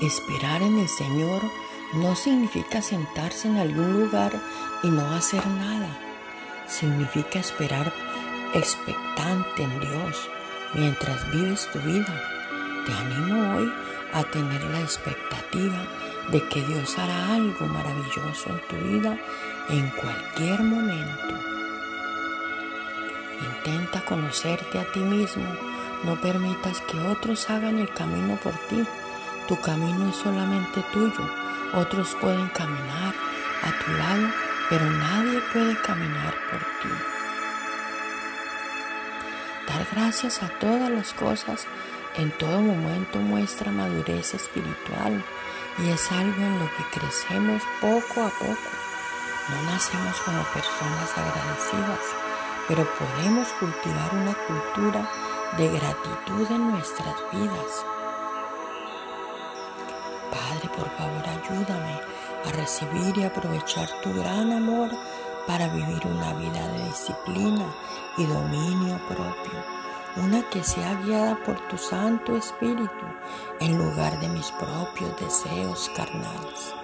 Esperar en el Señor no significa sentarse en algún lugar y no hacer nada. Significa esperar expectante en Dios mientras vives tu vida. Te animo hoy a tener la expectativa de que Dios hará algo maravilloso en tu vida en cualquier momento. Intenta conocerte a ti mismo. No permitas que otros hagan el camino por ti. Tu camino es solamente tuyo. Otros pueden caminar a tu lado, pero nadie puede caminar por ti. Dar gracias a todas las cosas en todo momento muestra madurez espiritual y es algo en lo que crecemos poco a poco. No nacemos como personas agradecidas, pero podemos cultivar una cultura de gratitud en nuestras vidas. Padre, por favor, ayúdame a recibir y aprovechar tu gran amor para vivir una vida de disciplina y dominio propio una que sea guiada por tu Santo Espíritu en lugar de mis propios deseos carnales.